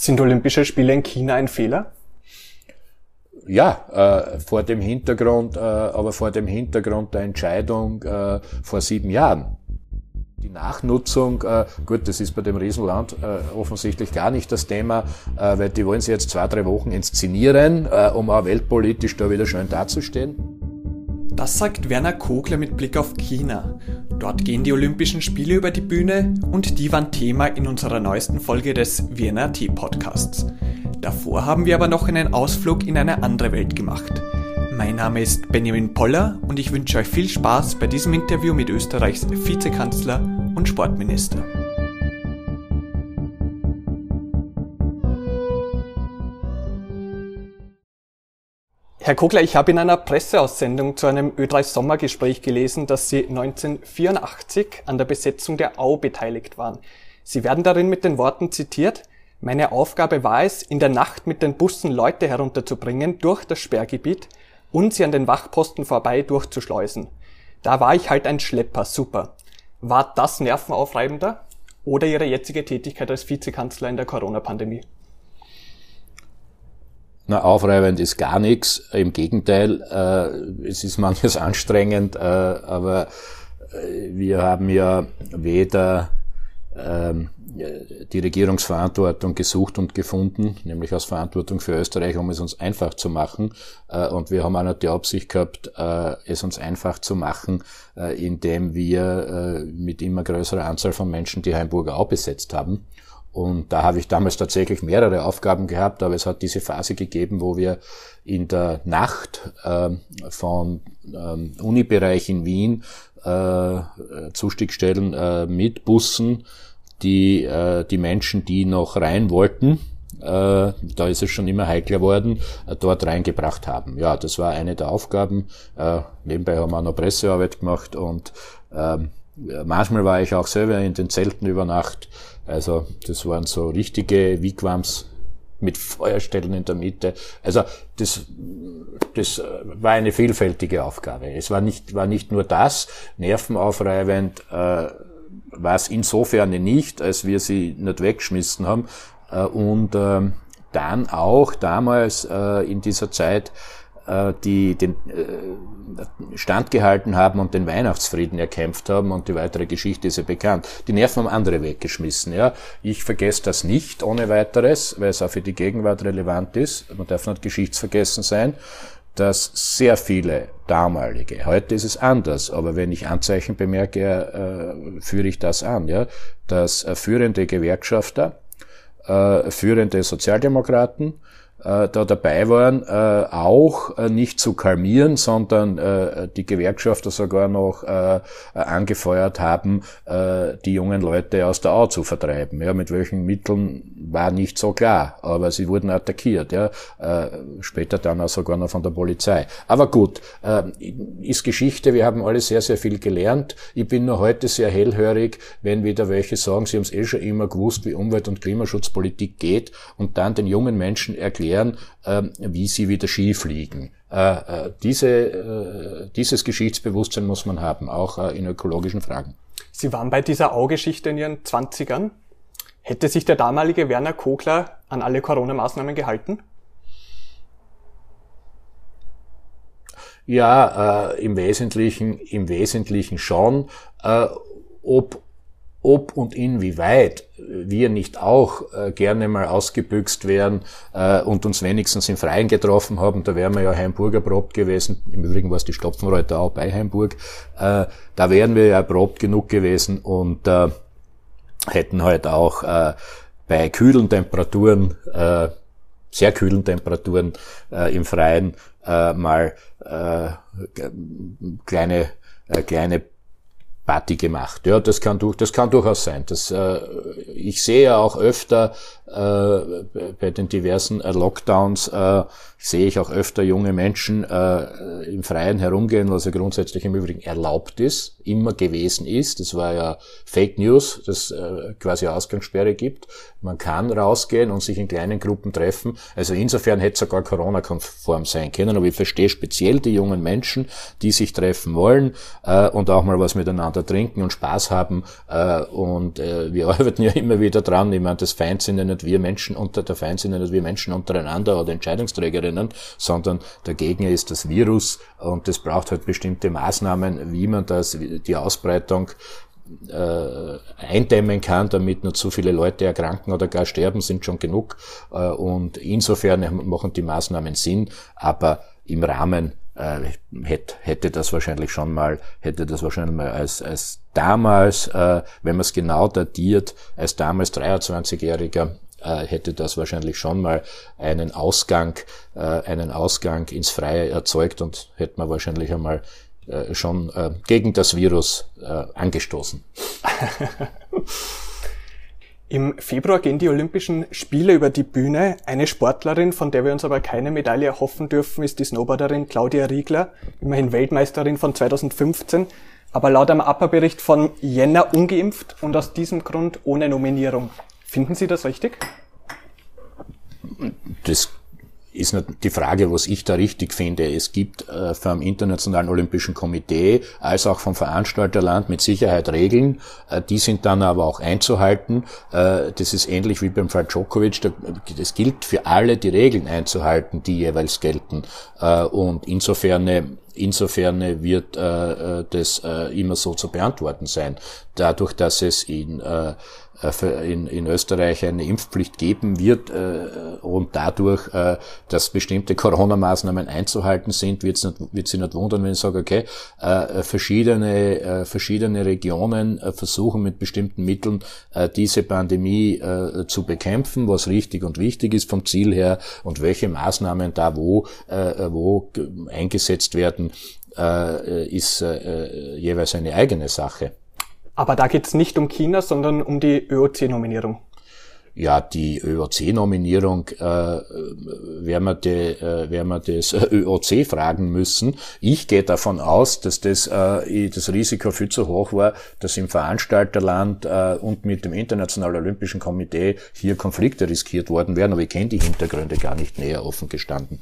Sind Olympische Spiele in China ein Fehler? Ja, äh, vor dem Hintergrund, äh, aber vor dem Hintergrund der Entscheidung äh, vor sieben Jahren. Die Nachnutzung, äh, gut, das ist bei dem Riesenland äh, offensichtlich gar nicht das Thema, äh, weil die wollen sie jetzt zwei, drei Wochen inszenieren, äh, um auch weltpolitisch da wieder schön dazustehen. Das sagt Werner Kogler mit Blick auf China. Dort gehen die Olympischen Spiele über die Bühne und die waren Thema in unserer neuesten Folge des Vienna Tea Podcasts. Davor haben wir aber noch einen Ausflug in eine andere Welt gemacht. Mein Name ist Benjamin Poller und ich wünsche euch viel Spaß bei diesem Interview mit Österreichs Vizekanzler und Sportminister. Herr Kogler, ich habe in einer Presseaussendung zu einem Ö3-Sommergespräch gelesen, dass Sie 1984 an der Besetzung der Au beteiligt waren. Sie werden darin mit den Worten zitiert, meine Aufgabe war es, in der Nacht mit den Bussen Leute herunterzubringen durch das Sperrgebiet und sie an den Wachposten vorbei durchzuschleusen. Da war ich halt ein Schlepper, super. War das nervenaufreibender oder Ihre jetzige Tätigkeit als Vizekanzler in der Corona-Pandemie? Na, aufreibend ist gar nichts. Im Gegenteil, äh, es ist manches anstrengend, äh, aber äh, wir haben ja weder ähm, die Regierungsverantwortung gesucht und gefunden, nämlich aus Verantwortung für Österreich, um es uns einfach zu machen. Äh, und wir haben auch noch die Absicht gehabt, äh, es uns einfach zu machen, indem wir mit immer größerer Anzahl von Menschen die Heimburger auch besetzt haben. Und da habe ich damals tatsächlich mehrere Aufgaben gehabt, aber es hat diese Phase gegeben, wo wir in der Nacht von ähm, Unibereich in Wien äh, Zustiegstellen äh, mit Bussen, die äh, die Menschen, die noch rein wollten, äh, da ist es schon immer heikler worden, äh, dort reingebracht haben. Ja, das war eine der Aufgaben. Äh, nebenbei haben wir noch Pressearbeit gemacht und ähm, manchmal war ich auch selber in den Zelten über Nacht. Also das waren so richtige Wigwams mit Feuerstellen in der Mitte. Also das, das war eine vielfältige Aufgabe. Es war nicht, war nicht nur das, nervenaufreibend, äh, war es insofern nicht, als wir sie nicht weggeschmissen haben. Äh, und äh, dann auch damals äh, in dieser Zeit die den äh, Stand gehalten haben und den Weihnachtsfrieden erkämpft haben und die weitere Geschichte ist ja bekannt. Die Nerven haben andere weggeschmissen. Ja, ich vergesse das nicht ohne weiteres, weil es auch für die Gegenwart relevant ist. Man darf nicht geschichtsvergessen sein dass sehr viele damalige, heute ist es anders, aber wenn ich Anzeichen bemerke, äh, führe ich das an, ja, dass äh, führende Gewerkschafter, äh, führende Sozialdemokraten, äh, da dabei waren, äh, auch äh, nicht zu kalmieren, sondern äh, die Gewerkschafter sogar noch äh, angefeuert haben, äh, die jungen Leute aus der Au zu vertreiben. Ja, mit welchen Mitteln war nicht so klar, aber sie wurden attackiert. Ja, äh, später dann auch sogar noch von der Polizei. Aber gut, äh, ist Geschichte. Wir haben alle sehr, sehr viel gelernt. Ich bin nur heute sehr hellhörig, wenn wieder welche sagen, sie haben es eh schon immer gewusst, wie Umwelt- und Klimaschutzpolitik geht und dann den jungen Menschen erklären, erklären, ähm, wie sie wieder Ski fliegen. Äh, äh, diese, äh, dieses Geschichtsbewusstsein muss man haben, auch in ökologischen Fragen. Sie waren bei dieser Augeschichte in Ihren Zwanzigern. Hätte sich der damalige Werner Kogler an alle Corona-Maßnahmen gehalten? Ja, äh, im Wesentlichen, im Wesentlichen schon. Äh, ob ob und inwieweit wir nicht auch äh, gerne mal ausgebüxt wären äh, und uns wenigstens im Freien getroffen haben, da wären wir ja Heimburger erprobt gewesen. Im Übrigen war es die Stopfenreuter auch bei Heimburg. Äh, da wären wir ja erprobt genug gewesen und äh, hätten halt auch äh, bei kühlen Temperaturen, äh, sehr kühlen Temperaturen im Freien mal kleine, kleine Party gemacht. Ja, das kann, durch, das kann durchaus sein. Das, äh, ich sehe ja auch öfter bei den diversen äh, Lockdowns, äh, sehe ich auch öfter junge Menschen äh, im Freien herumgehen, was ja grundsätzlich im Übrigen erlaubt ist, immer gewesen ist. Das war ja Fake News, das äh, quasi Ausgangssperre gibt. Man kann rausgehen und sich in kleinen Gruppen treffen. Also insofern hätte es sogar Corona-konform sein können. Aber ich verstehe speziell die jungen Menschen, die sich treffen wollen äh, und auch mal was miteinander trinken und Spaß haben. Äh, und äh, wir arbeiten ja immer wieder dran. Ich meine, das Feindsinn nicht nicht wir Menschen unter, der Feind sind nicht wir Menschen untereinander oder Entscheidungsträgerinnen, sondern der Gegner ist das Virus und es braucht halt bestimmte Maßnahmen, wie man das, die Ausbreitung äh, eindämmen kann, damit nicht so viele Leute erkranken oder gar sterben, sind schon genug. Äh, und insofern machen die Maßnahmen Sinn, aber im Rahmen äh, hätte, hätte das wahrscheinlich schon mal, hätte das wahrscheinlich mal als, als damals, äh, wenn man es genau datiert, als damals 23-Jähriger äh, hätte das wahrscheinlich schon mal einen Ausgang, äh, einen Ausgang ins Freie erzeugt und hätte man wahrscheinlich einmal äh, schon äh, gegen das Virus äh, angestoßen. Im Februar gehen die Olympischen Spiele über die Bühne. Eine Sportlerin, von der wir uns aber keine Medaille erhoffen dürfen, ist die Snowboarderin Claudia Riegler, immerhin Weltmeisterin von 2015, aber laut einem APA-Bericht von Jänner ungeimpft und aus diesem Grund ohne Nominierung. Finden Sie das richtig? Das ist die Frage, was ich da richtig finde. Es gibt äh, vom Internationalen Olympischen Komitee als auch vom Veranstalterland mit Sicherheit Regeln. Äh, die sind dann aber auch einzuhalten. Äh, das ist ähnlich wie beim Fall Djokovic. Es gilt für alle, die Regeln einzuhalten, die jeweils gelten. Und insofern Insofern wird das immer so zu beantworten sein. Dadurch, dass es in in, in Österreich eine Impfpflicht geben wird äh, und dadurch, äh, dass bestimmte Corona-Maßnahmen einzuhalten sind, nicht, wird sie nicht wundern, wenn ich sage, okay, äh, verschiedene, äh, verschiedene Regionen äh, versuchen mit bestimmten Mitteln äh, diese Pandemie äh, zu bekämpfen, was richtig und wichtig ist vom Ziel her und welche Maßnahmen da wo, äh, wo eingesetzt werden, äh, ist äh, jeweils eine eigene Sache. Aber da geht es nicht um China, sondern um die ÖOC-Nominierung. Ja, die ÖOC-Nominierung äh, werden, wir de, äh, werden wir das ÖOC fragen müssen. Ich gehe davon aus, dass das, äh, das Risiko viel zu hoch war, dass im Veranstalterland äh, und mit dem Internationalen Olympischen Komitee hier Konflikte riskiert worden wären, aber ich kenne die Hintergründe gar nicht näher offen gestanden.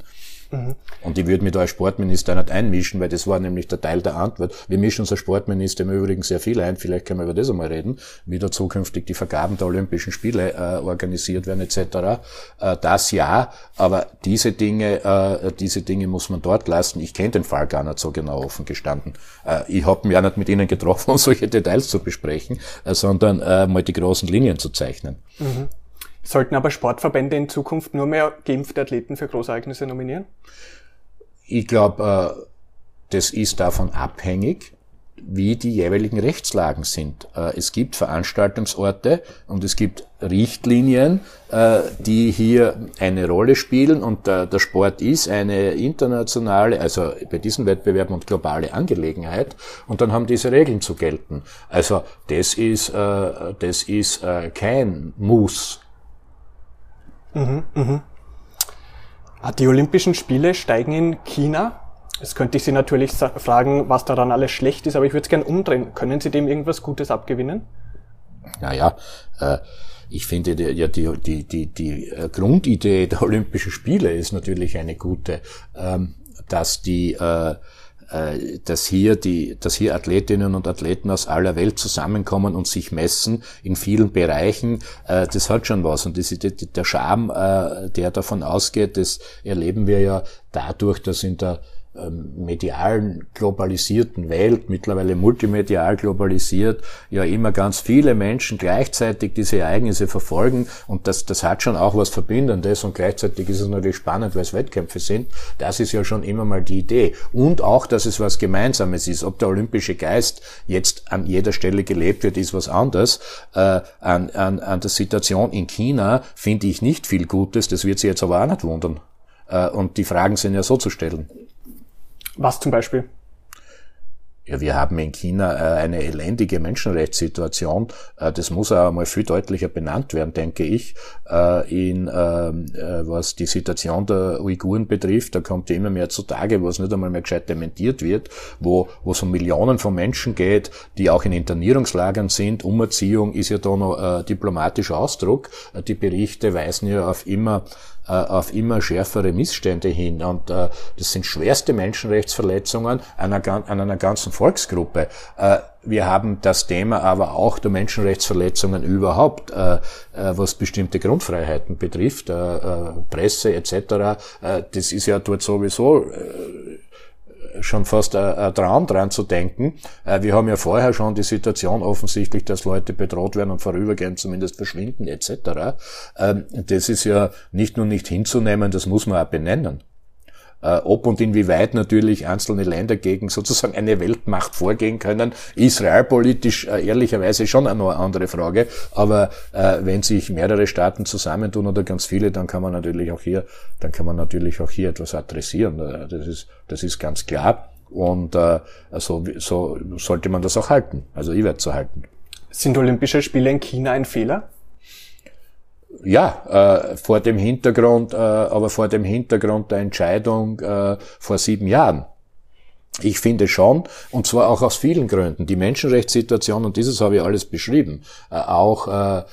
Mhm. Und ich würde mich da als Sportminister nicht einmischen, weil das war nämlich der Teil der Antwort. Wir mischen uns als Sportminister im Übrigen sehr viel ein, vielleicht können wir über das einmal reden, wie da zukünftig die Vergaben der Olympischen Spiele äh, organisiert werden etc. Äh, das ja, aber diese Dinge, äh, diese Dinge muss man dort lassen. Ich kenne den Fall gar nicht so genau offen gestanden. Äh, ich habe mich ja nicht mit Ihnen getroffen, um solche Details zu besprechen, äh, sondern äh, mal die großen Linien zu zeichnen. Mhm. Sollten aber Sportverbände in Zukunft nur mehr geimpfte Athleten für Großereignisse nominieren? Ich glaube, äh, das ist davon abhängig, wie die jeweiligen Rechtslagen sind. Äh, es gibt Veranstaltungsorte und es gibt Richtlinien, äh, die hier eine Rolle spielen und der Sport ist eine internationale, also bei diesen Wettbewerben und globale Angelegenheit und dann haben diese Regeln zu gelten. Also das ist, das ist kein Muss Mhm, mhm. Ah, die Olympischen Spiele steigen in China. Jetzt könnte ich Sie natürlich fragen, was daran alles schlecht ist, aber ich würde es gerne umdrehen. Können Sie dem irgendwas Gutes abgewinnen? Naja, äh, ich finde ja die, die, die, die äh, Grundidee der Olympischen Spiele ist natürlich eine gute, ähm, dass die äh, dass hier die, dass hier Athletinnen und Athleten aus aller Welt zusammenkommen und sich messen in vielen Bereichen, äh, das hat schon was. Und das der Charme, äh, der davon ausgeht, das erleben wir ja dadurch, dass in der medialen globalisierten Welt, mittlerweile multimedial globalisiert, ja immer ganz viele Menschen gleichzeitig diese Ereignisse verfolgen und das, das hat schon auch was Verbindendes und gleichzeitig ist es natürlich spannend, weil es Wettkämpfe sind. Das ist ja schon immer mal die Idee. Und auch, dass es was Gemeinsames ist. Ob der olympische Geist jetzt an jeder Stelle gelebt wird, ist was anderes. Äh, an, an, an der Situation in China finde ich nicht viel Gutes, das wird Sie jetzt aber auch nicht wundern. Äh, und die Fragen sind ja so zu stellen. Was zum Beispiel? Ja, wir haben in China äh, eine elendige Menschenrechtssituation. Äh, das muss auch mal viel deutlicher benannt werden, denke ich. Äh, in ähm, was die Situation der Uiguren betrifft, da kommt immer mehr zutage, wo es nicht einmal mehr gescheit dementiert wird, wo wo es um Millionen von Menschen geht, die auch in Internierungslagern sind. Umerziehung ist ja da noch diplomatischer Ausdruck. Die Berichte weisen ja auf immer äh, auf immer schärfere Missstände hin. Und äh, das sind schwerste Menschenrechtsverletzungen einer, an einer ganzen Volksgruppe. Äh, wir haben das Thema aber auch der Menschenrechtsverletzungen überhaupt, äh, äh, was bestimmte Grundfreiheiten betrifft, äh, äh Presse etc. Äh, das ist ja dort sowieso schon fast ein, Traum dran zu denken. Wir haben ja vorher schon die Situation offensichtlich, dass Leute bedroht werden und vorübergehend zumindest verschwinden etc. Ähm, das ist ja nicht nur nicht hinzunehmen, das muss man auch benennen. Äh, ob und inwieweit natürlich einzelne Länder gegen sozusagen eine Weltmacht vorgehen können, ist realpolitisch äh, ehrlicherweise schon eine andere Frage. Aber äh, wenn sich mehrere Staaten zusammentun oder ganz viele, dann kann man natürlich auch hier, dann kann man natürlich auch hier etwas adressieren. Äh, das ist, das ist ganz klar. Und äh, so, so sollte man das auch halten. Also ich werde es so halten. Sind Olympische Spiele in China ein Fehler? Ja, äh, vor dem Hintergrund, äh, aber vor dem Hintergrund der Entscheidung äh, vor sieben Jahren. Ich finde schon, und zwar auch aus vielen Gründen, die Menschenrechtssituation, und dieses habe ich alles beschrieben, äh, auch, äh, äh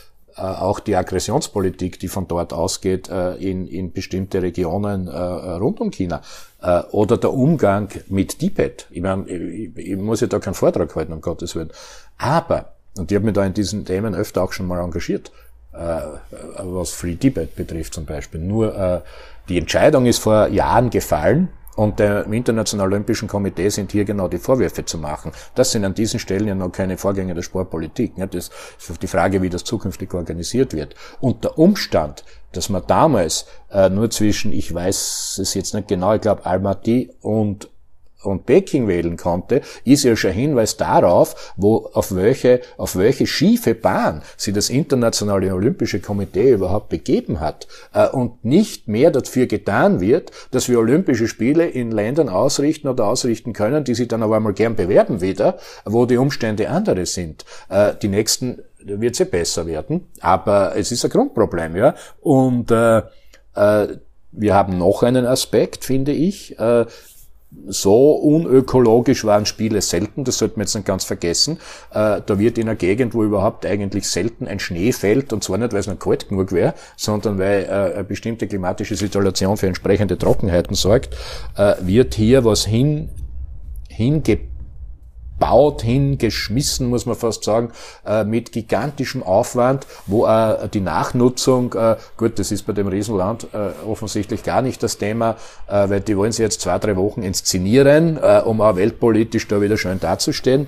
auch die Aggressionspolitik, die von dort ausgeht äh, in, in bestimmte Regionen äh, rund um China, äh, oder der Umgang mit Tibet. Ich, meine, ich, ich muss ja da keinen Vortrag halten, um Gottes Willen. Aber, und ich habe mich da in diesen Themen öfter auch schon mal engagiert, was Free Tibet betrifft zum Beispiel. Nur äh, die Entscheidung ist vor Jahren gefallen und dem Internationalen Olympischen Komitee sind hier genau die Vorwürfe zu machen. Das sind an diesen Stellen ja noch keine Vorgänge der Sportpolitik. Das ist die Frage, wie das zukünftig organisiert wird. Und der Umstand, dass man damals äh, nur zwischen, ich weiß es jetzt nicht genau, ich glaube Almaty und und Peking wählen konnte, ist ja schon Hinweis darauf, wo, auf welche, auf welche schiefe Bahn sie das Internationale Olympische Komitee überhaupt begeben hat, äh, und nicht mehr dafür getan wird, dass wir Olympische Spiele in Ländern ausrichten oder ausrichten können, die sie dann aber einmal gern bewerben wieder, wo die Umstände andere sind. Äh, die nächsten wird sie besser werden, aber es ist ein Grundproblem, ja, und, äh, äh, wir haben noch einen Aspekt, finde ich. So unökologisch waren Spiele selten, das sollte man jetzt nicht ganz vergessen. Äh, da wird in einer Gegend, wo überhaupt eigentlich selten ein Schnee fällt, und zwar nicht, weil es noch kalt genug wäre, sondern weil äh, eine bestimmte klimatische Situation für entsprechende Trockenheiten sorgt, äh, wird hier was hin, hingebracht baut hingeschmissen, muss man fast sagen, äh, mit gigantischem Aufwand, wo äh, die Nachnutzung, äh, gut, das ist bei dem Riesenland offensichtlich gar nicht das Thema, weil die wollen sie jetzt zwei, drei Wochen inszenieren, um auch weltpolitisch da wieder schön dazustehen.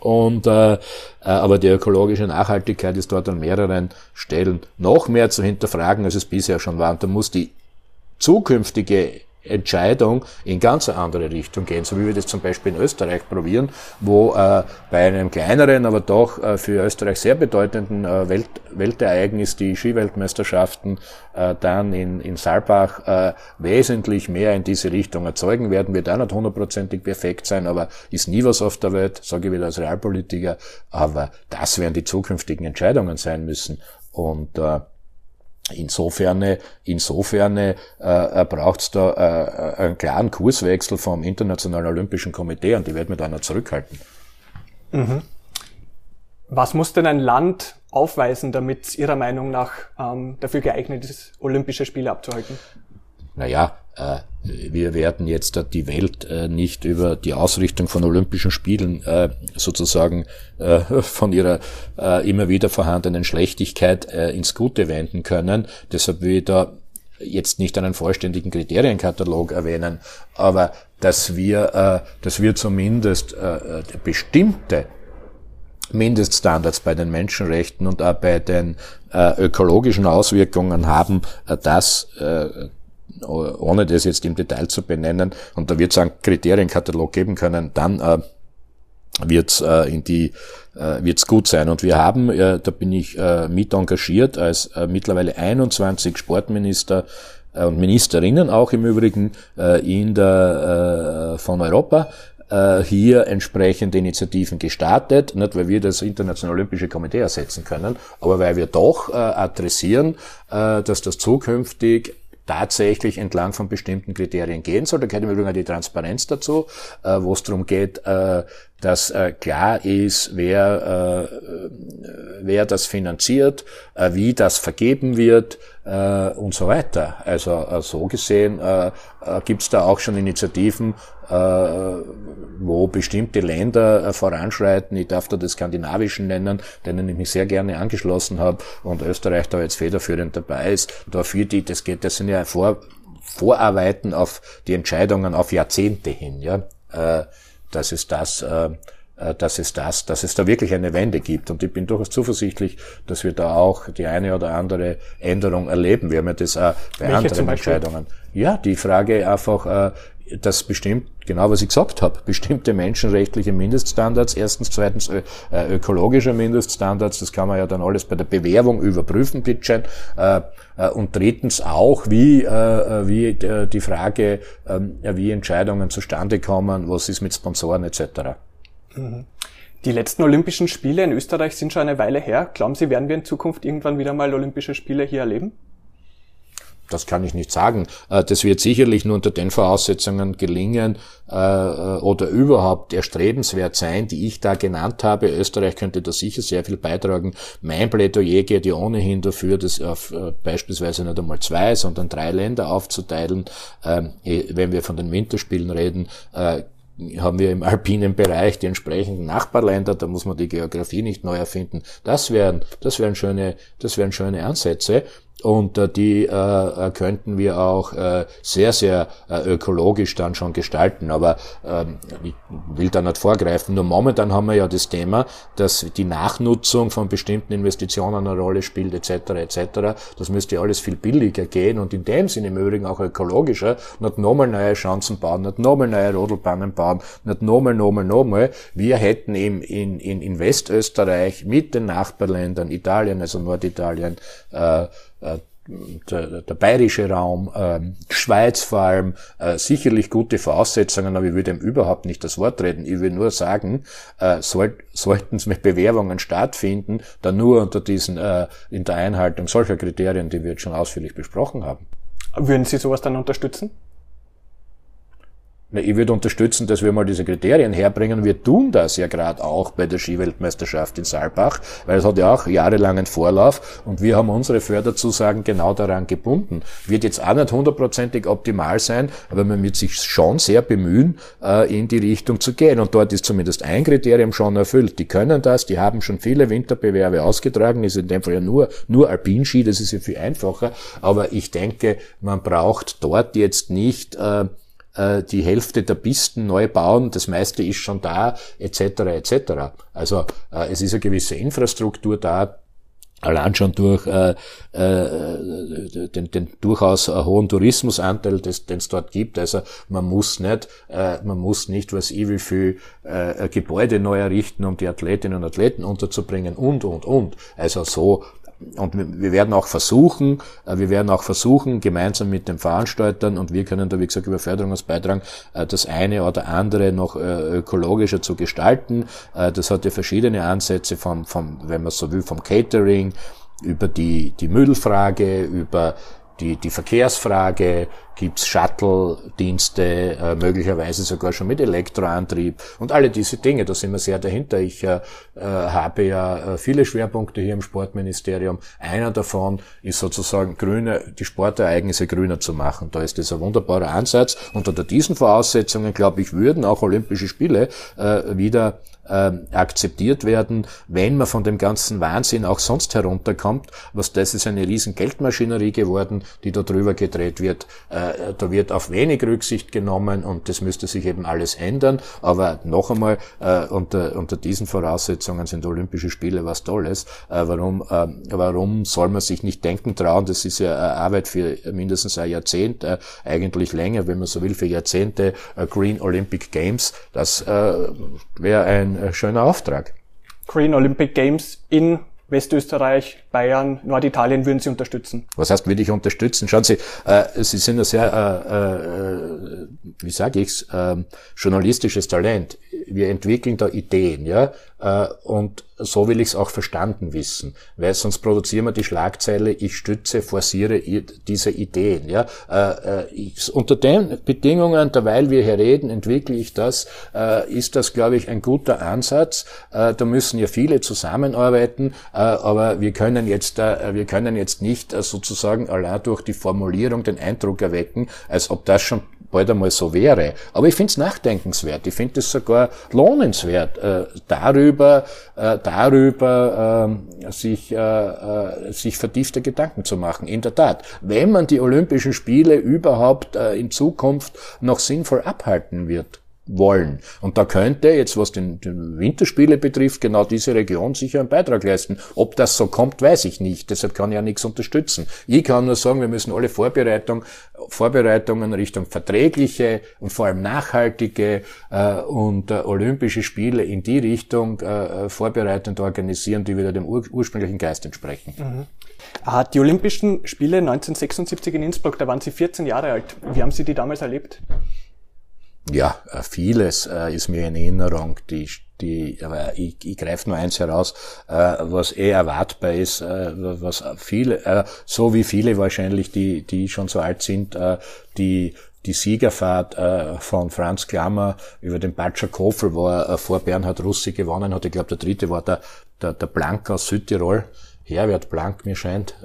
Und äh, aber die ökologische Nachhaltigkeit ist dort an mehreren Stellen noch mehr zu hinterfragen, als es bisher schon war. Und da muss die zukünftige Entscheidung in ganz eine andere Richtung gehen, so wie wir das zum Beispiel in Österreich probieren, wo äh, bei einem kleineren, aber doch äh, für Österreich sehr bedeutenden äh, Welt, Weltereignis, die Skiweltmeisterschaften äh, dann in, in Saalbach äh, wesentlich mehr in diese Richtung erzeugen werden, wird auch nicht hundertprozentig perfekt sein, aber ist nie was auf der Welt, sage ich wieder als Realpolitiker, aber das werden die zukünftigen Entscheidungen sein müssen. Und äh, Insofern, insofern äh, äh braucht es da äh, einen klaren Kurswechsel vom Internationalen Olympischen Komitee und die wird mit einer zurückhalten. Mhm. Was muss denn ein Land aufweisen, damit es Ihrer Meinung nach ähm, dafür geeignet ist, Olympische Spiele abzuhalten? Naja, äh, wir werden jetzt die Welt äh, nicht über die Ausrichtung von Olympischen Spielen äh, sozusagen von ihrer immer wieder vorhandenen Schlechtigkeit ins Gute wenden können. Deshalb will ich da jetzt nicht einen vollständigen Kriterienkatalog erwähnen, aber dass wir, dass wir zumindest bestimmte Mindeststandards bei den Menschenrechten und auch bei den ökologischen Auswirkungen haben, das ohne das jetzt im Detail zu benennen, und da wird es einen Kriterienkatalog geben können, dann äh, wird es äh, in die äh, wird's gut sein. Und wir haben, äh, da bin ich äh, mit engagiert, als äh, mittlerweile 21 Sportminister äh, und Ministerinnen auch im Übrigen äh, in der äh, von Europa äh, hier entsprechende Initiativen gestartet, nicht weil wir das Internationale Olympische Komitee ersetzen können, aber weil wir doch äh, adressieren, äh, dass das zukünftig tatsächlich entlang von bestimmten Kriterien gehen soll. Da gehört im Übrigen die Transparenz dazu, äh, wo es darum geht, äh, dass äh, klar ist, wer, äh, wer das finanziert, äh, wie das vergeben wird äh, und so weiter. Also äh, so gesehen äh, äh, gibt es da auch schon Initiativen, äh, wo bestimmte Länder äh, voranschreiten. Ich darf da die skandinavischen nennen, denen ich mich sehr gerne angeschlossen habe und Österreich da jetzt federführend dabei ist. Da für die, das geht, das sind ja Vor, Vorarbeiten auf die Entscheidungen auf Jahrzehnte hin. Ja, äh, das ist das. Äh, äh, dass es das, dass es da wirklich eine Wende gibt. Und ich bin durchaus zuversichtlich, dass wir da auch die eine oder andere Änderung erleben. Wir haben ja das auch bei Welche anderen Entscheidungen. Ja, die Frage einfach, äh, dass bestimmt, genau was ich gesagt habe, bestimmte menschenrechtliche Mindeststandards, erstens, zweitens ö, äh, ökologischer Mindeststandards, das kann man ja dann alles bei der Bewerbung überprüfen, bitte äh, äh, und drittens auch, wie, äh, wie äh, die Frage, äh, wie Entscheidungen zustande kommen, was ist mit Sponsoren etc. Die letzten Olympischen Spiele in Österreich sind schon eine Weile her. Glauben Sie, werden wir in Zukunft irgendwann wieder mal Olympische Spiele hier erleben? das kann ich nicht sagen. Äh, das wird sicherlich nur unter den Voraussetzungen gelingen äh, oder überhaupt erstrebenswert sein, die ich da genannt habe. Österreich könnte da sicher sehr viel beitragen. Mein Plädoyer geht ja ohnehin dafür, das auf äh, beispielsweise nicht einmal zwei, sondern drei Länder aufzuteilen. Ähm, wenn wir von den Winterspielen reden, haben wir im alpinen Bereich die entsprechenden Nachbarländer, da muss man die Geografie nicht neu erfinden. Das wären, das wären schöne, das wären schöne Ansätze und äh, die äh, könnten wir auch äh, sehr, sehr äh, ökologisch dann schon gestalten. Aber ähm, ich will da nicht vorgreifen. Nur momentan haben wir ja das Thema, dass die Nachnutzung von bestimmten Investitionen eine Rolle spielt, etc. etc. Das müsste alles viel billiger gehen und in dem Sinne im Übrigen auch ökologischer. Nicht nochmal neue Chancen bauen, nicht nochmal neue Rodelbahnen bauen, nicht nochmal, nochmal, nochmal. Wir hätten eben in, in, in Westösterreich mit den Nachbarländern, Italien, also Norditalien, äh, der, der bayerische Raum, äh, Schweiz vor allem, äh, sicherlich gute Voraussetzungen, aber ich würde ihm überhaupt nicht das Wort reden. Ich will nur sagen, äh, soll, sollten es mit Bewerbungen stattfinden, dann nur unter diesen, äh, in der Einhaltung solcher Kriterien, die wir jetzt schon ausführlich besprochen haben. Würden Sie sowas dann unterstützen? Ich würde unterstützen, dass wir mal diese Kriterien herbringen. Wir tun das ja gerade auch bei der Skiweltmeisterschaft in Saalbach, weil es hat ja auch jahrelangen Vorlauf und wir haben unsere Förderzusagen genau daran gebunden. Wird jetzt auch nicht hundertprozentig optimal sein, aber man wird sich schon sehr bemühen, äh, in die Richtung zu gehen. Und dort ist zumindest ein Kriterium schon erfüllt. Die können das, die haben schon viele Winterbewerbe ausgetragen, ist in dem Fall ja nur, nur Alpinski, das ist ja viel einfacher. Aber ich denke, man braucht dort jetzt nicht äh, äh, die Hälfte der Pisten neu bauen, das meiste ist schon da, etc. etc. Also äh, es ist eine gewisse Infrastruktur da, allein schon durch äh, äh, den, den durchaus hohen Tourismusanteil, den es dort gibt. Also man muss nicht, äh, man muss nicht, was ich wie viel äh, Gebäude neu errichten, um die Athletinnen und Athleten unterzubringen und und und. Also so und wir werden auch versuchen, äh, wir werden auch versuchen, gemeinsam mit den Veranstaltern, und wir können da, wie gesagt, über Förderungsbeitrag äh, das eine oder andere noch äh, ökologischer zu gestalten. Das hat ja verschiedene Ansätze von, vom, wenn man so will, vom Catering, über die, die Müllfrage, über die, die Verkehrsfrage, gibt's Shuttle-Dienste, äh, möglicherweise sogar schon mit Elektroantrieb und alle diese Dinge, da sind wir sehr dahinter. Ich äh, äh, habe ja äh, viele Schwerpunkte hier im Sportministerium. Einer davon ist sozusagen grüne, die Sportereignisse grüner zu machen. Da ist das ein wunderbarer Ansatz. Und unter diesen Voraussetzungen, glaube ich, würden auch Olympische Spiele äh, wieder äh, akzeptiert werden, wenn man von dem ganzen Wahnsinn auch sonst herunterkommt. Was das ist eine riesen Geldmaschinerie geworden, die da drüber gedreht wird. Äh, da wird auf wenig Rücksicht genommen und das müsste sich eben alles ändern. Aber noch einmal, äh, unter, unter diesen Voraussetzungen sind Olympische Spiele was Tolles. Äh, warum, äh, warum soll man sich nicht denken trauen? Das ist ja eine Arbeit für mindestens ein Jahrzehnt, äh, eigentlich länger, wenn man so will, für Jahrzehnte äh, Green Olympic Games. Das wäre ein ein äh, schöner Auftrag. Green Olympic Games in Westösterreich, Bayern, Norditalien würden Sie unterstützen? Was heißt, würde ich unterstützen? Schauen Sie, äh, Sie sind ja sehr äh, äh, wie sage ich's, äh, journalistisches Talent. Wir entwickeln da Ideen, ja, und so will ich es auch verstanden wissen, weil sonst produzieren wir die Schlagzeile, ich stütze, forciere diese Ideen. Ja? Äh, äh, ich, unter den Bedingungen, derweil wir hier reden, entwickle ich das, äh, ist das, glaube ich, ein guter Ansatz. Äh, da müssen ja viele zusammenarbeiten, äh, aber wir können jetzt, äh, wir können jetzt nicht äh, sozusagen allein durch die Formulierung den Eindruck erwecken, als ob das schon bald einmal so wäre. Aber ich finde es nachdenkenswert. Ich finde es sogar lohnenswert, äh, darüber, äh, darüber äh, sich, äh, sich vertiefte Gedanken zu machen. In der Tat, wenn man die Olympischen Spiele überhaupt äh, in Zukunft noch sinnvoll abhalten wird, wollen. Und da könnte jetzt, was den, den Winterspiele betrifft, genau diese Region sicher einen Beitrag leisten. Ob das so kommt, weiß ich nicht. Deshalb kann ich ja nichts unterstützen. Ich kann nur sagen, wir müssen alle Vorbereitung, Vorbereitungen Richtung verträgliche und vor allem nachhaltige äh, und äh, olympische Spiele in die Richtung äh, vorbereitend organisieren, die wieder dem ur ursprünglichen Geist entsprechen. Mhm. Ah, die Olympischen Spiele 1976 in Innsbruck, da waren Sie 14 Jahre alt. Wie haben Sie die damals erlebt? Ja, äh, vieles äh, ist mir in Erinnerung. Die, die, aber ich, ich greife nur eins heraus, äh, was eh erwartbar ist, äh, was viele, äh, so wie viele wahrscheinlich, die, die schon so alt sind, äh, die die Siegerfahrt von Franz Klammer über den Batscher Kofel, wo er äh, vor Bernhard Russi gewonnen hat. Ich glaube, der dritte war der, der, der Blank aus Südtirol. Herbert Blank, mir scheint.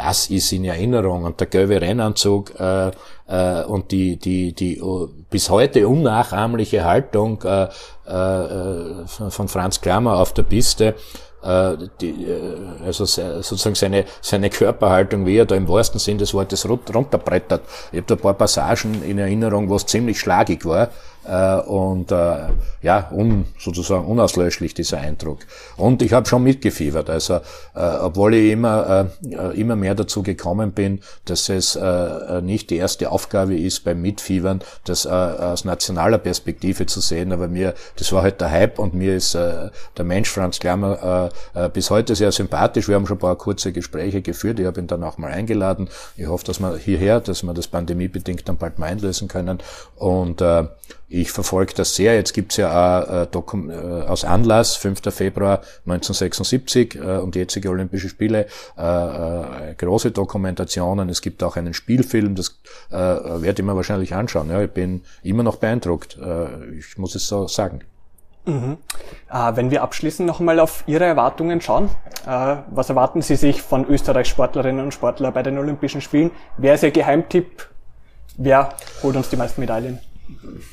Das ist in Erinnerung. Und der gelbe Rennanzug äh, äh, und die, die, die uh, bis heute unnachahmliche Haltung äh, äh, von Franz Klammer auf der Piste, äh, die, äh, also sozusagen seine, seine Körperhaltung, wie er da im wahrsten Sinn des Wortes runterbrettert. Ich habe da ein paar Passagen in Erinnerung, wo es ziemlich schlagig war und äh, ja, un, sozusagen unauslöschlich dieser Eindruck. Und ich habe schon mitgefiebert, also äh, obwohl ich immer, äh, immer mehr dazu gekommen bin, dass es äh, nicht die erste Aufgabe ist beim Mitfiebern, das äh, aus nationaler Perspektive zu sehen, aber mir, das war halt der Hype und mir ist äh, der Mensch Franz Klammer äh, äh, bis heute sehr sympathisch. Wir haben schon ein paar kurze Gespräche geführt, ich habe ihn dann auch mal eingeladen. Ich hoffe, dass wir hierher, dass wir das pandemiebedingt dann bald mal einlösen können und äh, ich verfolge das sehr. Jetzt gibt's ja auch äh, äh, aus Anlass, 5. Februar 1976 äh, und jetzige Olympische Spiele, äh, äh, große Dokumentationen. Es gibt auch einen Spielfilm, das äh, werde ich mir wahrscheinlich anschauen. Ja, ich bin immer noch beeindruckt. Äh, ich muss es so sagen. Mhm. Äh, wenn wir abschließend noch einmal auf Ihre Erwartungen schauen, äh, was erwarten Sie sich von Österreichs Sportlerinnen und Sportlern bei den Olympischen Spielen? Wer ist Ihr Geheimtipp? Wer holt uns die meisten Medaillen?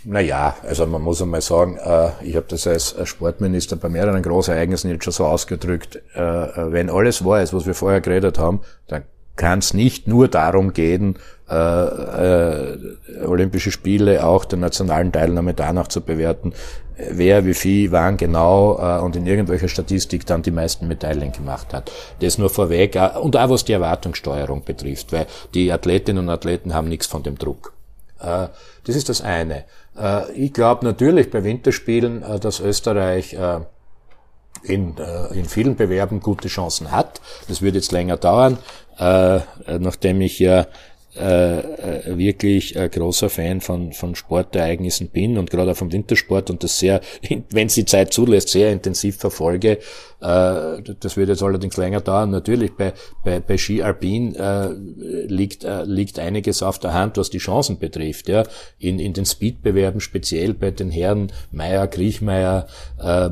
Naja, also man muss einmal sagen, äh, ich habe das als Sportminister bei mehreren Großereignissen jetzt schon so ausgedrückt, äh, äh, wenn alles wahr ist, was wir vorher geredet haben, dann kann es nicht nur darum gehen, Olympische Spiele auch der nationalen Teilnahme danach zu bewerten, wer wie viel wann genau und in irgendwelcher Statistik dann die meisten Medaillen gemacht hat. Das nur vorweg und auch was die Erwartungssteuerung betrifft, weil die Athletinnen und Athleten haben nichts von dem Druck. Äh, das ist das eine. Äh, ich glaube natürlich bei Winterspielen, äh, dass Österreich in, in vielen Bewerben gute Chancen hat. Das wird jetzt länger dauern, nachdem ich ja äh, äh, wirklich äh, großer Fan von, von Sportereignissen bin und gerade auch vom Wintersport und das sehr, wenn es die Zeit zulässt, sehr intensiv verfolge. Äh, das wird jetzt allerdings länger dauern. Natürlich bei, bei, bei Ski Alpin äh, liegt, äh, liegt einiges auf der Hand, was die Chancen betrifft. Ja. In, in den Speedbewerben, speziell bei den Herren Meier, Griechmeier, äh,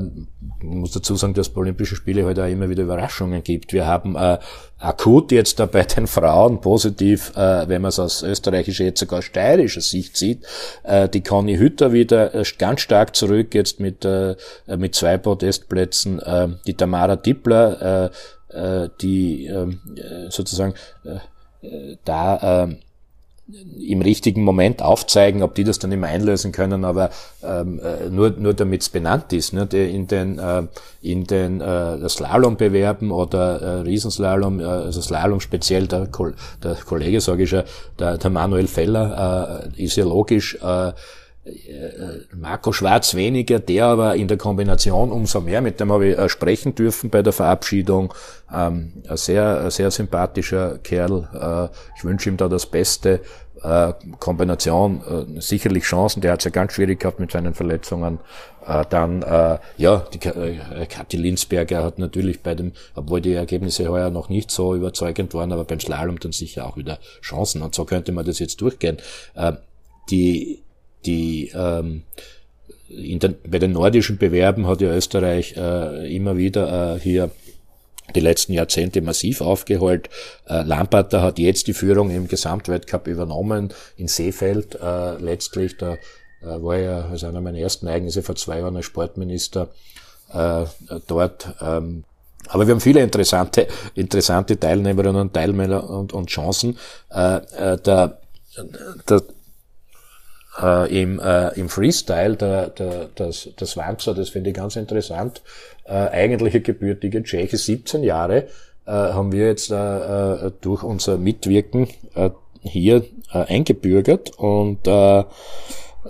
muss dazu sagen, dass bei Olympischen Spiele heute halt auch immer wieder Überraschungen gibt. Wir haben äh, akut jetzt da bei den Frauen positiv, äh, wenn man es aus österreichischer, jetzt sogar steirischer Sicht sieht, äh, die Conny Hütter wieder äh, ganz stark zurück, jetzt mit, äh, mit zwei Podestplätzen, äh, die Tamara Dippler, äh, äh, die ähm, äh, sozusagen äh, da äh, im richtigen Moment aufzeigen, ob die das dann immer einlösen können, aber ähm, äh, nur, nur damit es benannt ist. Ne? In den, äh, in den äh, Slalom-Bewerben oder äh, Riesenslalom, äh, also Slalom speziell, der, der Kollege, sage ich ja, der, der Manuel Feller, äh, ist ja logisch, äh, Marco Schwarz weniger, der aber in der Kombination umso mehr. Mit dem habe ich äh, sprechen dürfen bei der Verabschiedung. Ähm, ein sehr, sehr sympathischer Kerl. Äh, ich wünsche ihm da das Beste. äh, Kombination, äh, sicherlich Chancen, der hat es ja ganz schwierig gehabt mit seinen Verletzungen. Äh, dann, äh, ja, die äh, Kathi Linsberger hat natürlich bei dem, obwohl die Ergebnisse heuer noch nicht so überzeugend waren, aber beim Slalom dann sicher auch wieder Chancen. Und so könnte man das jetzt durchgehen. Äh, die, die, ähm, in den, bei den nordischen Bewerben hat ja Österreich äh, immer wieder äh, hier die letzten Jahrzehnte massiv aufgeholt. Äh, Lamparter hat jetzt die Führung im Gesamtweltcup übernommen in Seefeld. Äh, letztlich, da äh, war ja als einer meiner ersten Ereignisse vor zwei Jahren als Sportminister äh, dort. Ähm, aber wir haben viele interessante, interessante Teilnehmerinnen und Teilnehmer und, und Chancen. Äh, äh, der, der, äh, im, äh, im Freestyle, der, der, das, das Wanzer, das finde ich ganz interessant, äh, eigentliche gebürtige Tscheche, 17 Jahre, äh, haben wir jetzt äh, äh, durch unser Mitwirken äh, hier äh, eingebürgert und äh,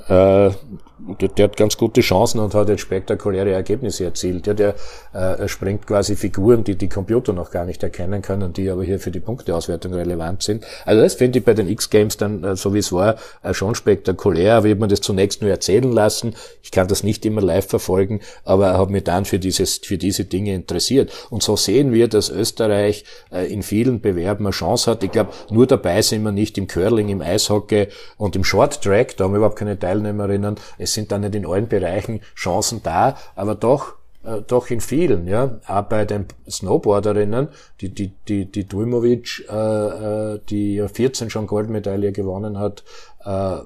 äh, der, der, hat ganz gute Chancen und hat jetzt spektakuläre Ergebnisse erzielt. Ja, der äh, springt quasi Figuren, die die Computer noch gar nicht erkennen können, die aber hier für die Punkteauswertung relevant sind. Also das finde ich bei den X-Games dann, äh, so wie es war, äh, schon spektakulär. Aber ich habe mir das zunächst nur erzählen lassen. Ich kann das nicht immer live verfolgen, aber habe mich dann für, dieses, für diese Dinge interessiert. Und so sehen wir, dass Österreich äh, in vielen Bewerben eine Chance hat. Ich glaube, nur dabei sind wir nicht im Curling, im Eishockey und im Short Track. Da haben wir überhaupt keine Teilnehmerinnen. Es sind dann nicht in allen Bereichen Chancen da, aber doch äh, doch in vielen, ja. Auch bei den Snowboarderinnen, die, die, die, die Dujmovic, äh, äh die 14 schon Goldmedaille gewonnen hat, äh,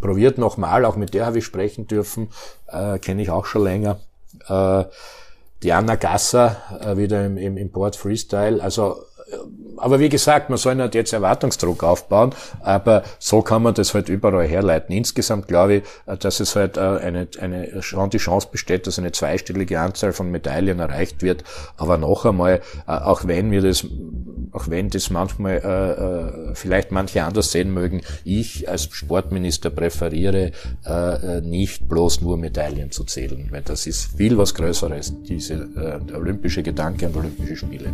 probiert nochmal, auch mit der habe ich sprechen dürfen, äh, kenne ich auch schon länger. Äh, die Anna Gasser, äh, wieder im, im, im Board Freestyle, also aber wie gesagt, man soll nicht jetzt Erwartungsdruck aufbauen, aber so kann man das halt überall herleiten. Insgesamt glaube ich, dass es halt äh, eine, eine, schon die Chance besteht, dass eine zweistellige Anzahl von Medaillen erreicht wird. Aber noch einmal, äh, auch wenn wir das, auch wenn das manchmal äh, vielleicht manche anders sehen mögen, ich als Sportminister präferiere nicht bloß nur Medaillen zu zählen, weil das ist viel was Größeres, diese der olympische Gedanke an Olympische Spiele.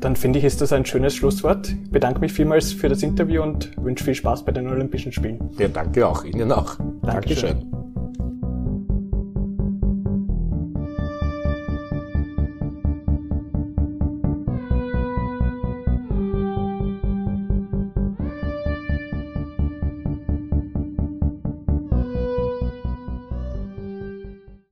Dann finde ich, ist das ein schönes Schlusswort. Ich bedanke mich vielmals für das Interview und wünsche viel Spaß bei den Olympischen Spielen. Ja, danke auch. Ihnen auch. Dankeschön. Dankeschön.